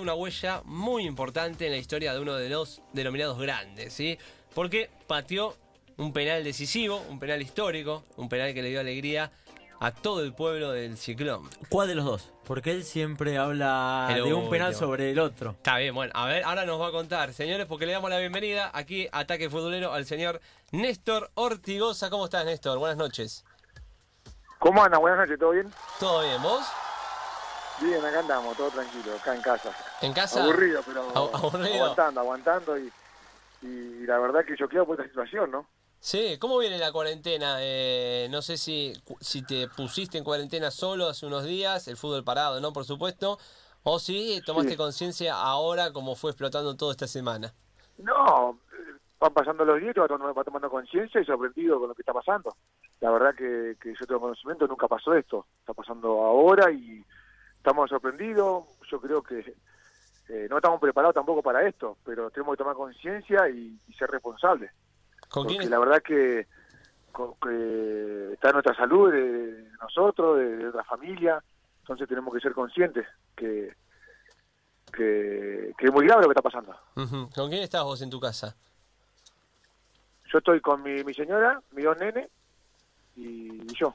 una huella muy importante en la historia de uno de los denominados grandes, ¿sí? Porque pateó un penal decisivo, un penal histórico, un penal que le dio alegría a todo el pueblo del Ciclón. ¿Cuál de los dos? Porque él siempre habla El de un penal último. sobre el otro. Está bien, bueno, a ver, ahora nos va a contar, señores, porque le damos la bienvenida aquí, Ataque Futbolero, al señor Néstor Ortigosa. ¿Cómo estás, Néstor? Buenas noches. ¿Cómo anda? Buenas noches, ¿todo bien? ¿Todo bien? ¿Vos? Bien, acá andamos, todo tranquilo, acá en casa. ¿En casa? Aburrido, pero aburrido. aguantando, aguantando y, y la verdad que yo quedo por esta situación, ¿no? Sí, ¿cómo viene la cuarentena? Eh, no sé si, si te pusiste en cuarentena solo hace unos días, el fútbol parado, ¿no? Por supuesto. O si tomaste Sí. conciencia ahora como fue explotando todo esta semana. No, eh, van pasando los días, va tomando conciencia y sorprendido con lo que está pasando. La verdad que, que yo tengo conocimiento, nunca pasó esto, está pasando ahora y estamos sorprendidos. Yo creo que eh, no estamos preparados tampoco para esto, pero tenemos que tomar conciencia y, y ser responsables. ¿Con porque quién? la verdad que, que está nuestra salud de, de nosotros, de, de nuestra familia, entonces tenemos que ser conscientes que, que, que es muy grave lo que está pasando. ¿Con quién estás vos en tu casa? Yo estoy con mi, mi señora, mi dos nenes y, y yo.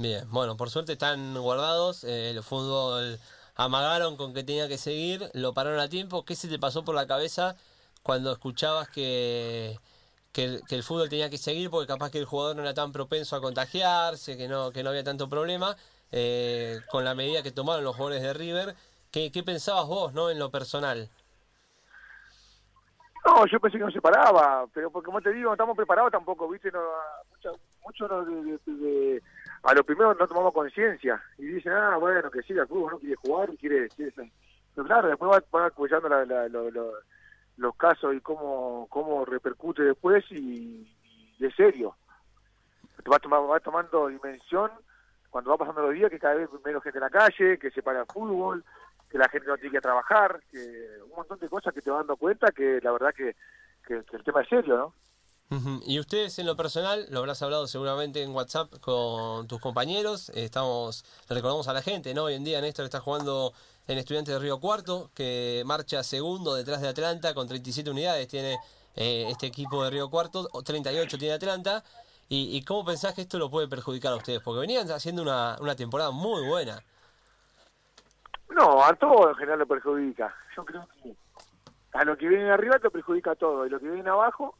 Bien, bueno, por suerte están guardados. eh, el fútbol amagaron con que tenía que seguir, lo pararon a tiempo. ¿Qué se te pasó por la cabeza cuando escuchabas que, que, el, fútbol tenía que seguir? Porque capaz que el jugador no era tan propenso a contagiarse, que no, que no había tanto problema. eh, con la medida que tomaron los jugadores de River, ¿qué, qué pensabas vos, no, en lo personal? No, yo pensé que no se paraba, pero porque como te digo, no estamos preparados tampoco, ¿viste? No, mucho no de- a lo primero no tomamos conciencia y dicen, ah, bueno, que sí, el club no quiere jugar y quiere... quiere ser". Pero claro, después va- van escuchando la- la- lo- lo- los casos y cómo, cómo repercute después y, y es serio. Va, toma- va tomando dimensión cuando va pasando los días que cada vez menos gente en la calle, que se para el fútbol, que la gente no tiene que trabajar, que un montón de cosas que te vas dando cuenta que la verdad que, que- que el tema es serio, ¿no? Y ustedes en lo personal, lo habrás hablado seguramente en WhatsApp con tus compañeros, estamos, le recordamos a la gente, ¿no? Hoy en día Néstor está jugando en Estudiantes de Río Cuarto, que marcha segundo detrás de Atlanta con 37 unidades, tiene eh, este equipo de Río Cuarto, o 38 tiene Atlanta. ¿Y, cómo pensás que esto lo puede perjudicar a ustedes? Porque venían haciendo una, una temporada muy buena. No, a todo en general le perjudica. Yo creo que a lo que viene arriba te perjudica todo, y lo que viene abajo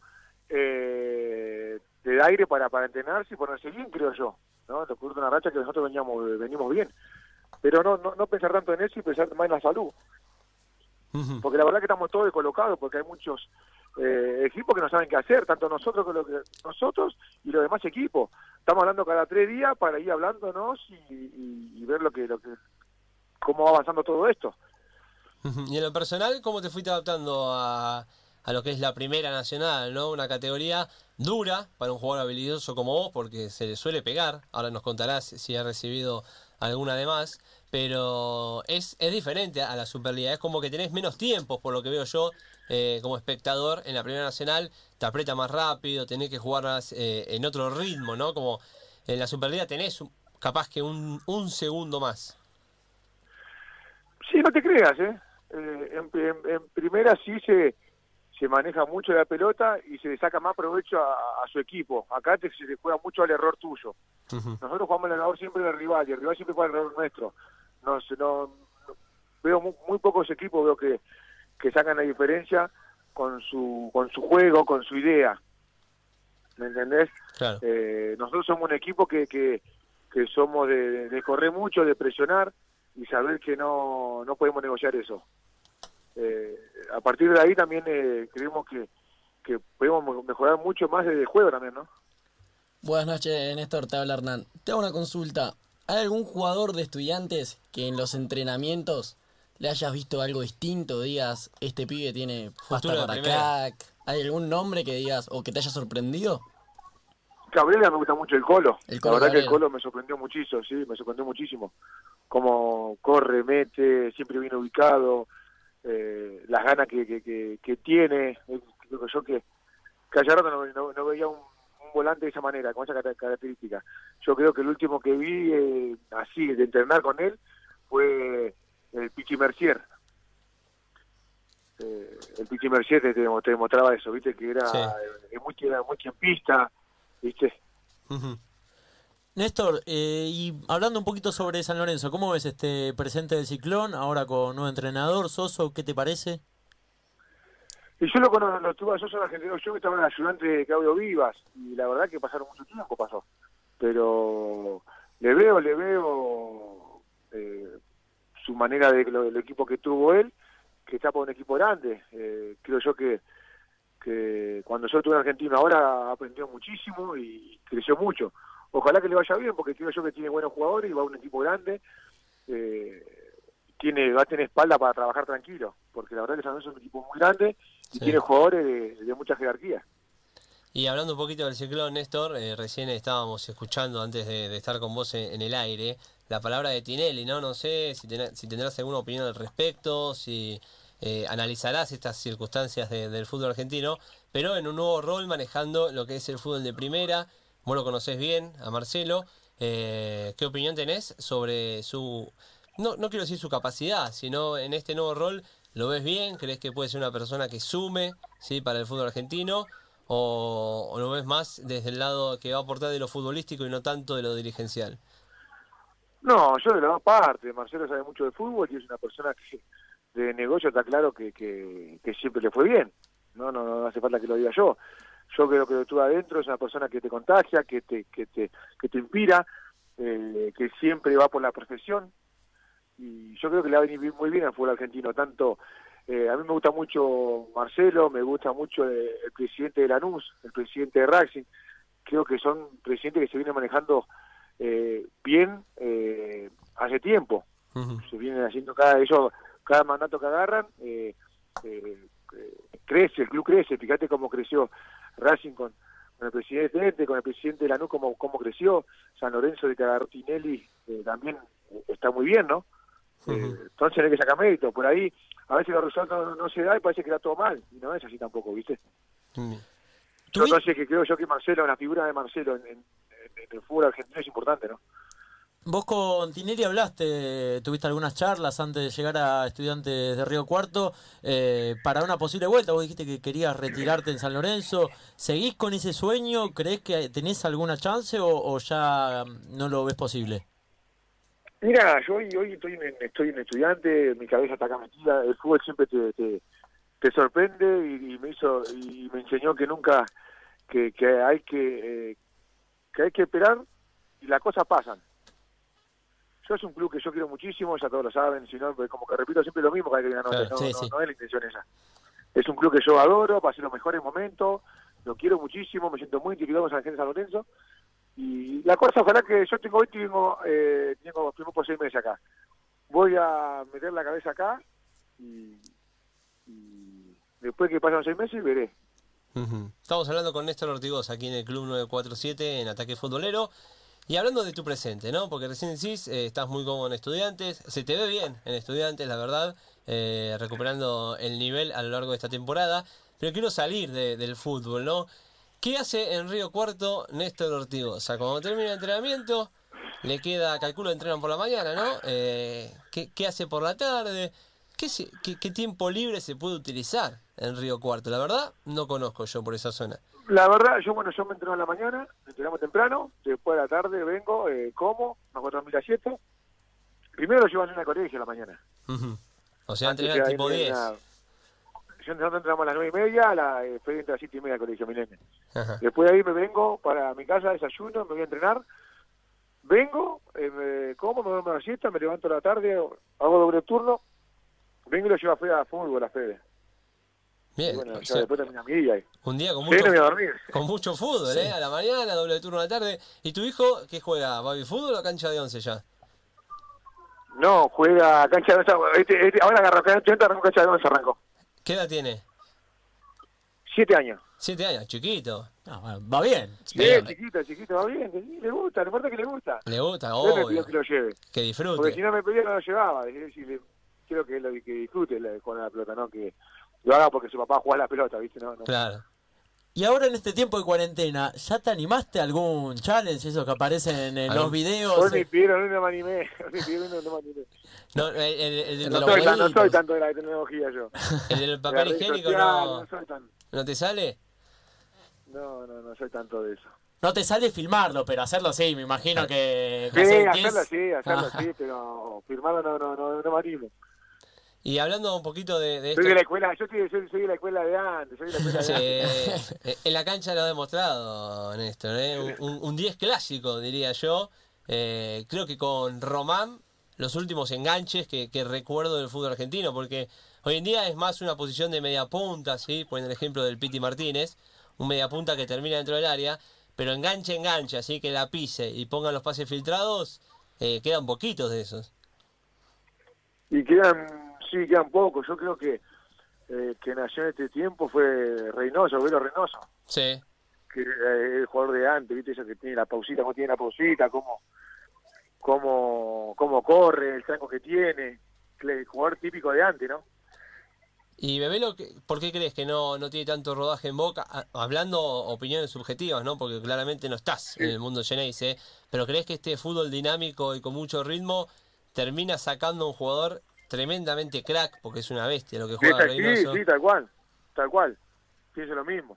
eh, te da aire para, para entrenarse y ponerse bien, creo yo. ¿no? Te ocurre una racha que nosotros veníamos, venimos bien. Pero no, no, no pensar tanto en eso y pensar más en la salud. Porque la verdad que estamos todos descolocados porque hay muchos eh, equipos que no saben qué hacer tanto nosotros que, lo que nosotros y los demás equipos estamos hablando cada tres días para ir hablándonos y, y- y ver lo que lo que cómo va avanzando todo esto. Y en lo personal, ¿cómo te fuiste adaptando a, a lo que es la primera nacional, ¿no? Una categoría dura para un jugador habilidoso como vos, porque se le suele pegar. Ahora nos contarás si ha recibido alguna de más. Pero es, es diferente a la Superliga. Es como que tenés menos tiempo, por lo que veo yo, eh, como espectador. En la primera nacional te aprieta más rápido, tenés que jugar más, eh, en otro ritmo, ¿no? Como en la Superliga tenés capaz que un, un segundo más. sí no te creas eh, Eh, en- en primera sí se se maneja mucho la pelota y se le saca más provecho a, a su equipo acá te, se le juega mucho al error tuyo nosotros jugamos el error siempre del rival y el rival siempre juega el error nuestro. No, sé, no, no- veo muy, muy pocos equipos veo que, que sacan la diferencia con su con su juego, con su idea. ¿Me entendés? Claro. Eh, nosotros somos un equipo que, que, que somos de, de correr mucho, de presionar y saber que no, no podemos negociar eso. Eh, a partir de ahí también eh, creemos que, que podemos mo- mejorar mucho más desde el juego también, ¿no? Buenas noches, Néstor, te habla Hernán. Te hago una consulta. ¿Hay algún jugador de estudiantes que en los entrenamientos le hayas visto algo distinto? Digas, este pibe tiene pasta para crack. ¿Hay algún nombre que digas o que te haya sorprendido? Cabrera me gusta mucho el Colo. El Colo la verdad que el. Colo me sorprendió muchísimo, sí, me sorprendió muchísimo. Cómo corre, mete, siempre bien ubicado, eh, las ganas que, que, que, que tiene. Eh, Creo que yo que, que rato no, no- no veía un, un volante de esa manera, con esa característica. Yo creo que el último que vi eh, así, de entrenar con él, fue el Pichi Mercier. el Pichi Mercedes te, te demostraba eso, viste, que era, Sí. eh, muy, era muy tiempista, viste. Néstor, eh, y hablando un poquito sobre San Lorenzo, ¿cómo ves este presente del Ciclón? Ahora con nuevo entrenador, Soso, ¿qué te parece? Y yo lo conozco, lo tuve a Sosa en Argentina, yo estaba en ayudante de Claudio Vivas, y la verdad que pasaron mucho tiempo, pasó. Pero le veo, le veo eh, su manera de lo, el equipo que tuvo él, que está por un equipo grande. Eh, creo yo que, que cuando yo estuve en Argentina ahora aprendió muchísimo y creció mucho. Ojalá que le vaya bien, porque creo yo que tiene buenos jugadores y va a un equipo grande. Eh, tiene va a tener espalda para trabajar tranquilo, porque la verdad que San Lorenzo es un equipo muy grande y Sí. tiene jugadores de, de mucha jerarquía. Y hablando un poquito del ciclón, Néstor, eh, recién estábamos escuchando antes de, de estar con vos en, en el aire la palabra de Tinelli, ¿no? No sé si, ten- si tendrás alguna opinión al respecto, si eh, analizarás estas circunstancias de- del fútbol argentino, pero en un nuevo rol manejando lo que es el fútbol de primera. Vos lo conocés bien, a Marcelo. Eh, ¿Qué opinión tenés sobre su... No, no quiero decir su capacidad, sino en este nuevo rol, ¿lo ves bien? ¿Crees que puede ser una persona que sume ¿sí? para el fútbol argentino? o, lo ves más desde el lado que va a aportar de lo futbolístico y no tanto de lo dirigencial? No, yo de las dos partes. Marcelo sabe mucho de fútbol y es una persona que de negocio está claro que, que, que siempre le fue bien. No, no, no hace falta que lo diga yo. Yo creo que tú adentro es una persona que te contagia, que te, que te, que te inspira, eh, que siempre va por la profesión. Y yo creo que le va a venir muy bien al fútbol argentino. Tanto, eh, a mí me gusta mucho Marcelo, me gusta mucho eh, el presidente de Lanús, el presidente de Racing. Creo que son presidentes que se vienen manejando eh, bien eh, hace tiempo se vienen haciendo cada ellos cada mandato que agarran eh, crece el club crece fíjate cómo creció Racing con, con el presidente con el presidente de Lanús cómo, cómo creció. San Lorenzo de que agarró Tinelli eh, también eh, está muy bien no Eh, entonces hay que sacar mérito. Por ahí a veces los resultados no, no se da y parece que da todo mal. Y no es así tampoco viste Mm. Entonces que creo yo que Marcelo la figura de Marcelo en, en- en el fútbol argentino es importante no Vos con Tinelli hablaste, tuviste algunas charlas antes de llegar a Estudiantes de Río Cuarto eh, para una posible vuelta. Vos dijiste que querías retirarte en San Lorenzo. ¿Seguís con ese sueño? ¿Creés que tenés alguna chance o, ya no lo ves posible? Mira, yo hoy, hoy estoy, en, estoy en estudiante, mi cabeza está acá metida, el fútbol siempre te, te, te sorprende y, y me hizo y me enseñó que nunca que, que hay que eh, que hay que esperar y las cosas pasan. Yo es un club que yo quiero muchísimo, ya todos lo saben, si no, pues como que repito siempre lo mismo cada que Claro, no, sí, no, sí. no es la intención esa. Es un club que yo adoro, pasé los mejores momentos, lo quiero muchísimo, me siento muy identificado con San Gente San Lorenzo. Y la cosa, ojalá que yo tengo hoy, tengo, eh, tengo, tengo por seis meses acá. Voy a meter la cabeza acá y, y después que pasen los seis meses veré. Estamos hablando con Néstor Ortigoz aquí en el Club 947 en Ataque Futbolero. Y hablando de tu presente, ¿no? Porque recién decís, eh, estás muy cómodo en Estudiantes, se te ve bien en Estudiantes, la verdad, eh, recuperando el nivel a lo largo de esta temporada. Pero quiero salir de- del fútbol, ¿no? ¿Qué hace en Río Cuarto Néstor Ortigoza? Cuando termina el entrenamiento, le queda, calculo, entrenan por la mañana, ¿no? Eh, ¿qué, qué hace por la tarde? ¿Qué, se- qué, qué tiempo libre se puede utilizar en Río Cuarto? La verdad, no conozco yo por esa zona. La verdad, yo bueno, yo me entreno en la mañana, entrenamos temprano, después de la tarde vengo, eh, como, me acuerdo a la siesta. Primero lo llevan en el colegio a la mañana. O sea, que tipo hay 10. una- Yo nosotros entramos a las nueve y media, a la, eh, a las siete y media al colegio Milenio. Después de ahí me vengo para mi casa, desayuno, me voy a entrenar. Vengo, eh, me como, me duermo a la siesta, me levanto a la tarde, hago doble turno. Vengo y lo llevo a a fútbol, a Fede. Y Bien. bueno, o sea, después termina mi día. Un día con Sí, mucho, no voy a dormir. con mucho fútbol, ¿eh? A la mañana, doble turno a la tarde. ¿Y tu hijo qué juega? ¿Baby fútbol o cancha de once ya? No, juega cancha de once. Este, este, ahora agarró cancha de once, arrancó. ¿Qué edad tiene? Siete años. Siete años, chiquito. Ah, bueno, va bien. Sí, Bien. chiquito, chiquito, va bien, que sí, le gusta, le importa que le gusta. Le gusta, obvio. que lo lleve. Que Porque si disfrute. no me pedía no lo llevaba. Quiero que, lo, que disfrute con la pelota, no que lo haga porque su papá juega la pelota, ¿viste? No, no. Y Claro. Y ahora en este tiempo de cuarentena, ¿ya te animaste a algún challenge, esos que aparecen en los ¿Algún- videos? Hoy me pidieron, no me animé. Hoy me pidieron, no me animé. No, el, No soy, tan, no jueguitos. soy tanto de la tecnología yo. el del la papel higiénico social, no, no soy tan... no te sale. No, no, no soy tanto de eso. No te sale filmarlo, pero hacerlo sí, me imagino que... Sí, hacerlo sí, hacerlo Ah. sí, pero firmarlo no, no, no, no me animo. Y hablando un poquito de, de esto, Soy de la escuela, yo soy, soy, soy de la escuela de antes, soy de la escuela de antes. eh, en la cancha lo ha demostrado, Néstor. ¿eh? Un- Un, un 10 clásico, diría yo. Eh, creo que con Román, los últimos enganches que, que recuerdo del fútbol argentino, porque hoy en día es más una posición de media punta, ¿sí? Ponen el ejemplo del Piti Martínez, un media punta que termina dentro del área, pero enganche, enganche, así que la pise y pongan los pases filtrados, eh, quedan poquitos de esos. Y quedan, sí, quedan pocos. Yo creo que eh, que nació en este tiempo fue Reynoso, Velo Reynoso, Sí, que eh, el jugador de antes, viste, eso que tiene la pausita, cómo tiene la pausita, cómo, cómo, cómo corre, el tranco que tiene, el jugador típico de antes, ¿no? Y Bebelo, ¿qué- ¿por qué crees que no, no tiene tanto rodaje en boca? A- Hablando opiniones subjetivas, ¿no? Porque claramente no estás en el mundo Geneise, pero ¿crees que este fútbol dinámico y con mucho ritmo termina sacando a un jugador tremendamente crack, porque es una bestia lo que Sí, juega sí, Reynoso? sí, tal cual, tal cual. Pienso lo mismo,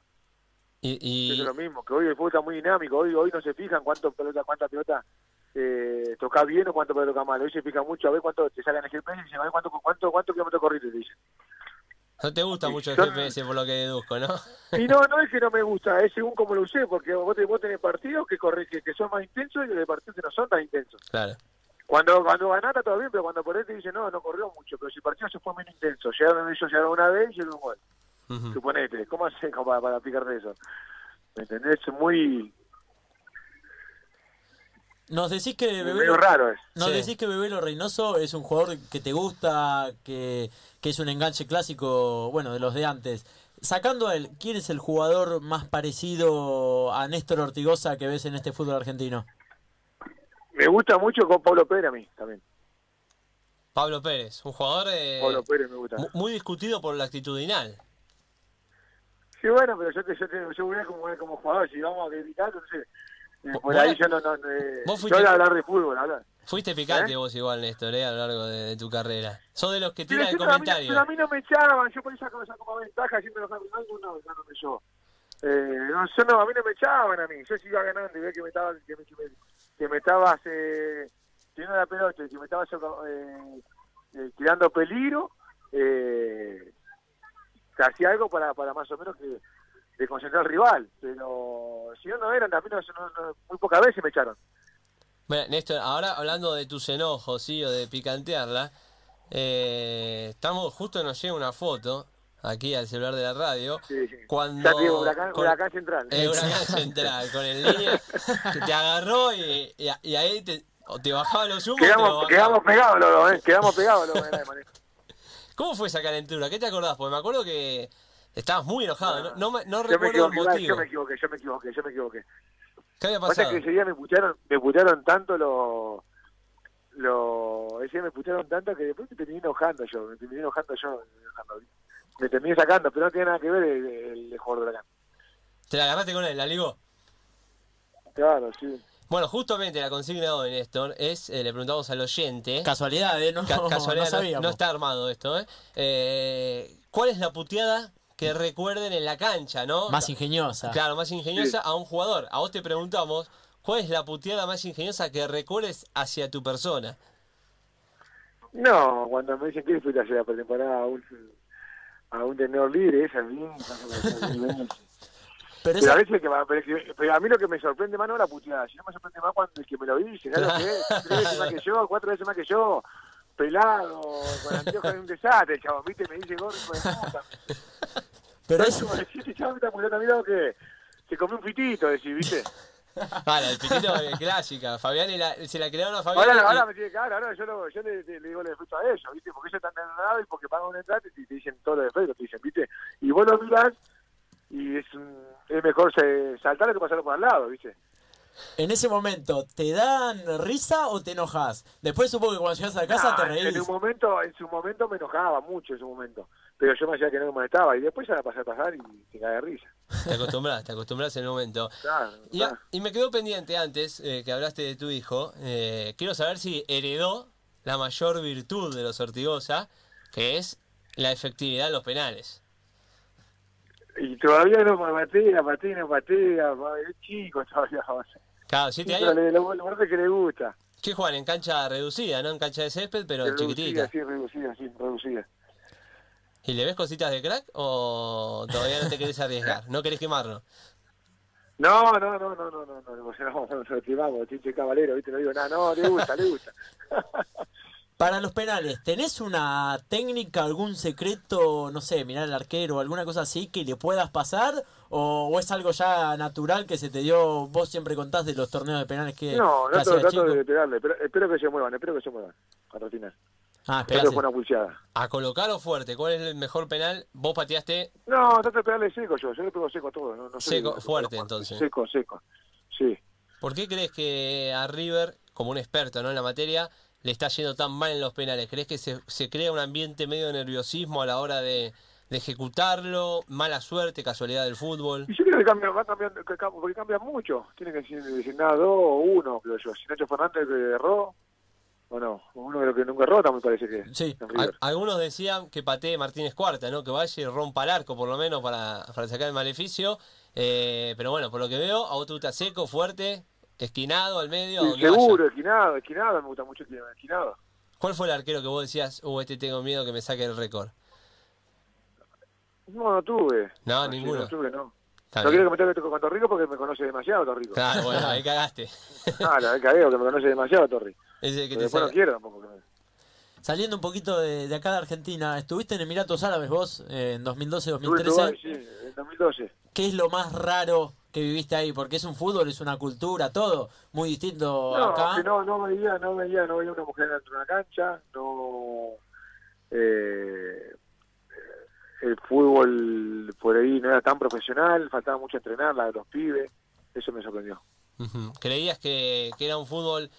Y, y- pienso lo mismo, que hoy el fútbol está muy dinámico, hoy hoy no se fijan cuánto pelota, cuánta pelota eh, toca bien o cuánto pelota toca mal, hoy se fijan mucho a ver cuánto te salen el GPS y dicen, a ver cuánto, cuánto, cuánto kilómetros corriste, te dicen. no te gusta mucho el GPS por lo que deduzco, ¿no? Y no, no es que no me gusta, es según cómo lo usé, porque vos, te- vos tenés partidos que, corre, que, que son más intensos y hay partidos que no son tan intensos. claro. Cuando cuando está todo bien, pero cuando por te dicen, no, no corrió mucho, pero si el partido se fue menos intenso, llegaron ellos llegaron una vez y llegó un gol. Suponete, ¿cómo haces como para, para aplicarte eso? ¿Me entendés? Es muy, Nos decís que Bebelo, raro es. nos Sí. decís que Bebelo Reynoso es un jugador que te gusta, que, que es un enganche clásico, bueno, de los de antes. Sacando a él, ¿quién es el jugador más parecido a Néstor Ortigosa que ves en este fútbol argentino? Me gusta mucho con Pablo Pérez a mí también. Pablo Pérez, un jugador eh, Pablo Pérez me gusta. mu- muy discutido por la actitudinal. Sí, bueno, pero yo te, yo te, yo voy a como, como jugador, si vamos a criticar, entonces, eh, por ahí yo no, no, eh, vos yo fuiste- a hablar de fútbol, hablar. Fuiste picante ¿Eh? vos igual, Néstor, eh, a lo largo de, de tu carrera. Sos de los que tiran el yo- comentario. pero a mí no me echaban, yo por esa cosa como ventaja, siempre los campeonatos, no, no, me yo. Eh, no, yo no, a mí no me echaban a mí, yo si iba ganando y veía que me estabas, que me, que me, que me estabas eh, teniendo la pelota y que me estabas eh, eh, tirando peligro, eh, te hacía algo para, para más o menos que de concentrar al rival, pero si no, no eran, también no- no- muy pocas veces me echaron. Bueno, Néstor, ahora hablando de tus enojos, sí, o de picantearla, eh, estamos, justo nos llega una foto aquí al celular de la radio, Sí, sí. cuando... Ya digo, huracán, con- huracán central. eh, Huracán Central, con el línea que te agarró y, y- y ahí te, o te bajaba los humos. Quedamos, bajaba. quedamos pegados, los dos, ¿eh? quedamos pegados de manejo. ¿Cómo fue esa calentura? ¿Qué te acordás? Porque me acuerdo que estabas muy enojado, no, no, me- no Yo me recuerdo el equivoqué, motivo. yo me equivoqué, yo me equivoqué, yo me equivoqué. ¿Qué había Pasa pasado? que ese día me putearon, me putearon tanto los lo, ese día me putearon tanto que después me terminé enojando yo, me terminé enojando yo, enojando. Me terminé sacando, pero no tiene nada que ver el, el, el jugador de Huracán. ¿Te la agarraste con él, la ligó? Claro, sí. Bueno, justamente la consigna de hoy, Néstor, es, eh, le preguntamos al oyente, Casualidad, ¿eh? No, ca- no casualidad, no, sabíamos. no está armado esto, ¿eh? Eh, ¿Cuál es la puteada que recuerden en la cancha, no? Más ingeniosa. Claro, más ingeniosa a un jugador. A vos te preguntamos, ¿cuál es la puteada más ingeniosa que recuerdes hacia tu persona? No, cuando me dicen que fuiste a hacer la pretemporada un, a un tenedor libre, esa es bien, esa es. Pero Pero esa- a veces que va, pero, es que- pero a mí lo que me sorprende más no es la puteada, sino me sorprende más cuando el que me lo dice, ¿sabes lo que es? Tres veces más que yo, cuatro veces más que yo, pelado, con anteojos de un desastre, chabón, viste, me dice gordo, de puta. pero Es eso- como decir, este chabón está muriendo a mi lado que se comió un fitito, decir, viste. Vale, el pitito de clásica. Fabián y la- se la crearon a Fabián. Ahora, y- ahora me tiene claro, ahora yo, lo, yo le, le, digo los defectos a ellos, viste, porque ellos están enredados y porque pagan un entrada y te dicen todos los defectos, te dicen, viste. Y vos lo mirás y es, es mejor se, saltarle que pasarlo por al lado, viste. En ese momento, ¿te dan risa o te enojas? Después supongo que cuando llegas a casa Nah, te reís. En un momento, en su momento me enojaba mucho en su momento. Pero yo me hacía que no me molestaba y después ya la pasé a pasar y te cae de risa. Te acostumbras, te acostumbras en el momento. Claro, Y, claro. y me quedó pendiente antes eh, que hablaste de tu hijo. eh, quiero saber si heredó la mayor virtud de los Ortigosa, que es la efectividad en los penales. Y todavía no me patea, patea, no patea, es chico todavía. Claro, siete años. lo, lo parece que le gusta. ¿Qué juegan? En cancha reducida, ¿no? En cancha de césped, pero reducida, chiquitita. sí, reducida, sí, reducida. ¿Y le ves cositas de crack o todavía no te querés arriesgar? ¿No querés quemarlo? No, no, no, no, no, no, no, no, no, no, no, te vamos, chiche caballero, viste, no digo nada, no, le gusta, le gusta. Para los penales, ¿tenés una técnica, algún secreto, no sé, mirar al arquero, alguna cosa así que le puedas pasar? ¿O, o es algo ya natural que se te dio, vos siempre contás de los torneos de penales que, No, no trato chico? de pegarle, pero espero que se muevan, espero que se muevan, al final. Ah, que fue una pulseada. A colocar o fuerte, ¿cuál es el mejor penal? Vos pateaste No, trato de pegarle seco yo, yo le pego seco a todo. No, no Seco, fuerte, entonces. Seco, seco, sí. ¿Por qué crees que a River, como un experto ¿no? en la materia, le está yendo tan mal en los penales? ¿Crees que se, se crea un ambiente medio de nerviosismo a la hora de, de ejecutarlo? ¿Mala suerte, casualidad del fútbol? Y yo creo que cambia, porque cambia mucho. Tiene que ser designar dos o uno, creo yo. Si Nacho Fernández que erró, o no. Uno de los que nunca erró, también parece que Sí. algunos decían que patee Martínez Cuarta, ¿no? Que vaya y rompa el arco, por lo menos, para, para sacar el maleficio. Eh, pero bueno, por lo que veo, a te gusta seco, fuerte, esquinado al medio. Sí, seguro, vaya. esquinado, esquinado, me gusta mucho el esquinado. ¿Cuál fue el arquero que vos decías, uh, este tengo miedo que me saque el récord? No, no tuve. No, ninguno. No tuve, no. Está no bien. quiero que me toque con Torrico porque me conoce demasiado Torrico. Claro, bueno, ahí cagaste. Ah, la cagueo, que me conoce demasiado Torri. Que te después no saca- quiero tampoco. que me- Saliendo un poquito de, de acá de Argentina, estuviste en Emiratos Árabes vos eh, en Estuve en 2012-2013. Dubái, sí, en 2012. ¿Qué es lo más raro que viviste ahí? Porque es un fútbol, es una cultura, todo muy distinto No, acá. que no, no veía, no veía, no veía una mujer dentro de una cancha, no eh, el fútbol por ahí no era tan profesional, faltaba mucho entrenar, la de los pibes, eso me sorprendió. ¿Creías que, que era un fútbol,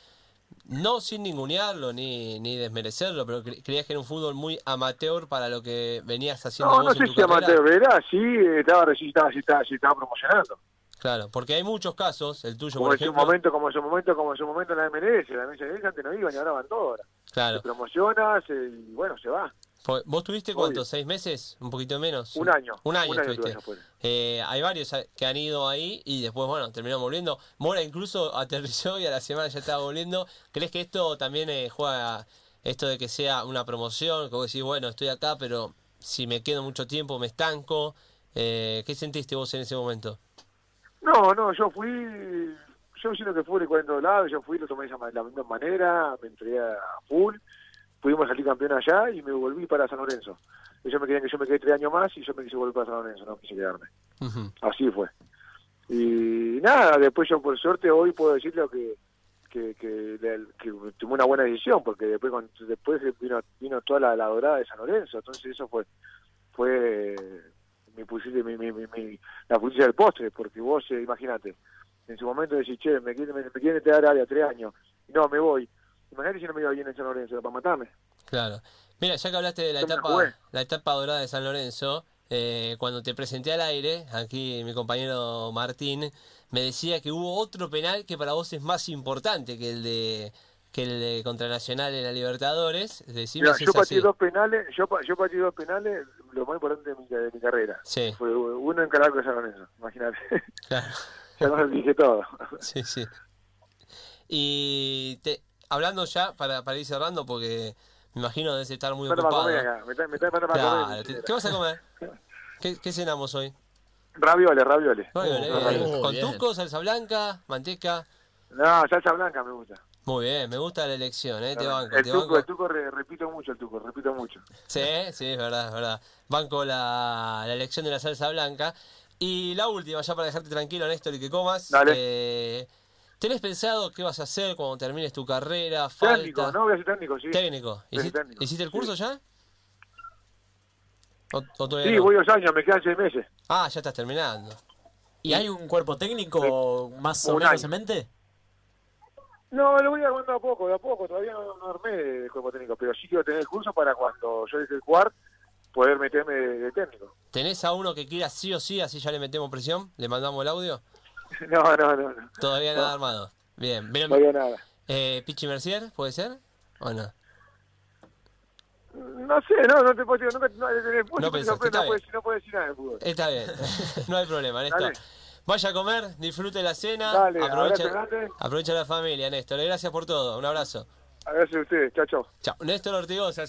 no sin ningunearlo ni, ni desmerecerlo, pero cre- creías que era un fútbol muy amateur para lo que venías haciendo No, no sé en tu si carrera? amateur era, sí, estaba, sí, estaba, sí, estaba, sí, estaba promocionando. Claro, porque hay muchos casos, el tuyo Como por en su momento, como en su momento, como en su momento en la MLS, la MLS antes no iban y ahora van todos ahora. Claro. Se promociona se- y bueno, se va. ¿Vos tuviste Obvio. cuántos? ¿Seis meses? ¿Un poquito menos? Un año. Un año Un año estuviste. Eh, hay varios que han ido ahí y después, bueno, terminó volviendo. Mora incluso aterrizó y a la semana ya estaba volviendo. ¿Crees que esto también eh, juega esto de que sea una promoción? Vos decís, bueno, estoy acá, pero si me quedo mucho tiempo me estanco. Eh, ¿Qué sentiste vos en ese momento? No, no, yo fui, yo siento que fui en todos lados, yo fui, lo tomé de la misma manera, me entregué a full, pudimos salir campeón allá y me volví para San Lorenzo. Ellos me querían que yo me quedé tres años más y yo me quise volver para San Lorenzo, no quise quedarme. Así fue. Y nada, después yo por suerte hoy puedo decirle que que, que, que, tomé una buena decisión, porque después con- después vino vino toda la, la dorada de San Lorenzo, entonces eso fue fue mi puntilla, mi, mi, mi, la puntilla del postre, porque vos, eh, imagínate, en su momento decís, che, me quieren, me, me quieren entregar área tres años, no, me voy. Imagínate si no me iba bien en San Lorenzo, para matarme. Claro. Mira, ya que hablaste de la etapa, jugué. la etapa dorada de San Lorenzo, eh, cuando te presenté al aire, aquí mi compañero Martín me decía que hubo otro penal que para vos es más importante que el de que el de contra Nacional en la Libertadores. Decime Mirá, si yo es así. dos penales, yo, yo patí dos penales, lo más importante de mi, de mi carrera. Sí, Fue uno en Caracas San Lorenzo, imagínate. claro. ya no dije todo. Sí, sí. Y te, hablando ya, para, para ir cerrando, porque me imagino debes estar muy para ocupado. comer acá, me está, me está para Claro, comer. te- ¿Qué vas a comer? ¿Qué, qué cenamos hoy? Ravioles, ravioles. Ravioles, Oh, bien. ravioles. ¿Con tuco, salsa blanca, manteca? No, salsa blanca me gusta. Muy bien, me gusta la elección, ¿eh? Te banco, el te tuco, banco. el tuco, re- repito mucho el tuco, repito mucho. Sí, sí, es verdad, es verdad. Banco la, la elección de la salsa blanca. Y la última, ya para dejarte tranquilo, Néstor, y que comas. Dale. eh, ¿Tenés pensado qué vas a hacer cuando termines tu carrera? ¿Falta? Técnico, no, voy a ser técnico, sí. Técnico. ¿Hiciste, técnico, hiciste el sí. curso ya? ¿O, o Sí, no? voy dos años, me quedan seis meses. Ah, ya estás terminando. ¿Y hay un cuerpo técnico más o menos en mente? No, lo voy armando a poco, de a poco. Todavía no, no armé de cuerpo técnico, pero sí quiero tener el curso para cuando yo deje de jugar poder meterme de, de técnico. ¿Tenés a uno que quiera sí o sí, así ya le metemos presión? ¿Le mandamos el audio? No, no, no, no. Todavía nada armado. Bien. Bien. No había nada. Eh, ¿Pichi Mercier, puede ser? ¿O no? No sé, no, no te puedo decir, no, No pensaste, no, puedes, bien. no puedes decir nada el fútbol. Está bien. no hay problema, Néstor. Dale. Vaya a comer, disfrute la cena. Dale, aprovecha, abrazo aprovecha la familia, Néstor. Gracias por todo. Un abrazo. Gracias a ustedes, chao, chao. Chao. Néstor Ortigosa.